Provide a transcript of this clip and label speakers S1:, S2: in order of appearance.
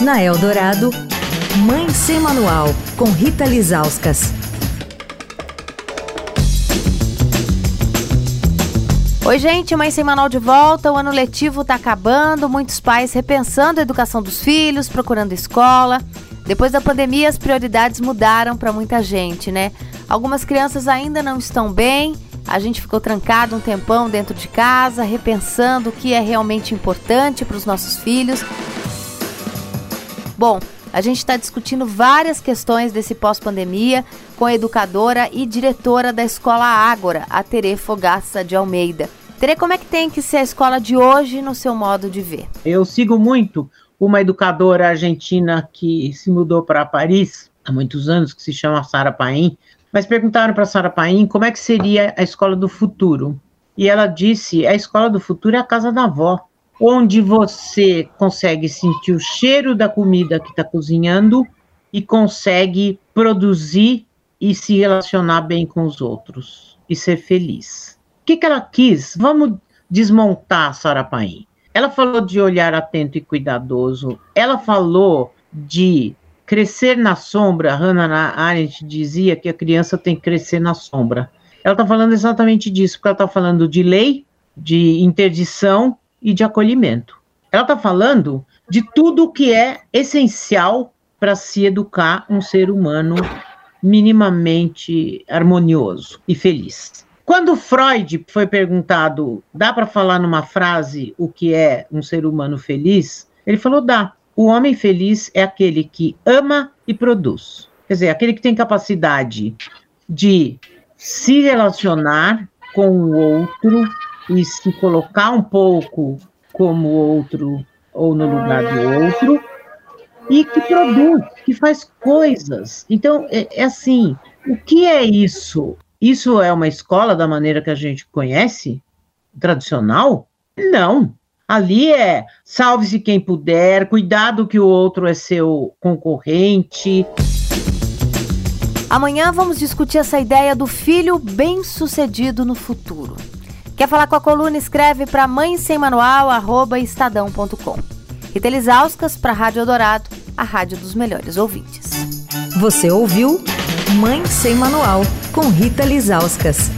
S1: Na Eldorado, Mãe Sem Manual, com Rita Lizauskas.
S2: Oi, gente, Mãe Sem Manual de volta. O ano letivo está acabando, muitos pais repensando a educação dos filhos, procurando escola. Depois da pandemia, as prioridades mudaram para muita gente, né? Algumas crianças ainda não estão bem. A gente ficou trancado um tempão dentro de casa, repensando o que é realmente importante para os nossos filhos. Bom, a gente está discutindo várias questões desse pós-pandemia com a educadora e diretora da Escola Ágora, a Tere Fogaça de Almeida. Tere, como é que tem que ser a escola de hoje no seu modo de ver?
S3: Eu sigo muito uma educadora argentina que se mudou para Paris há muitos anos, que se chama Sara Paim, mas perguntaram para Sara Paim como é que seria a escola do futuro. E ela disse: a escola do futuro é a casa da avó, onde você consegue sentir o cheiro da comida que está cozinhando e consegue produzir e se relacionar bem com os outros e ser feliz. O que, que ela quis? Vamos desmontar Sara Paim. Ela falou de olhar atento e cuidadoso. Ela falou de crescer na sombra. Hannah Arendt dizia que a criança tem que crescer na sombra. Ela está falando exatamente disso, porque ela está falando de lei, de interdição e de acolhimento. Ela está falando de tudo que é essencial para se educar um ser humano minimamente harmonioso e feliz. Quando Freud foi perguntado, dá para falar numa frase o que é um ser humano feliz? Ele falou: dá. O homem feliz é aquele que ama e produz. Quer dizer, aquele que tem capacidade de se relacionar com o outro e se colocar um pouco como outro ou no lugar do outro e que produz, que faz coisas. Então, é, é assim, o que é isso? Isso é uma escola da maneira que a gente conhece, tradicional? Não. Ali é salve-se quem puder, cuidado que o outro é seu concorrente.
S2: Amanhã vamos discutir essa ideia do filho bem-sucedido no futuro. Quer falar com a coluna? Escreve para mãe sem manual, arroba estadão.com. Rita Lisauskas para Rádio Eldorado, a rádio dos melhores ouvintes.
S1: Você ouviu Mãe Sem Manual, com Rita Lizauskas.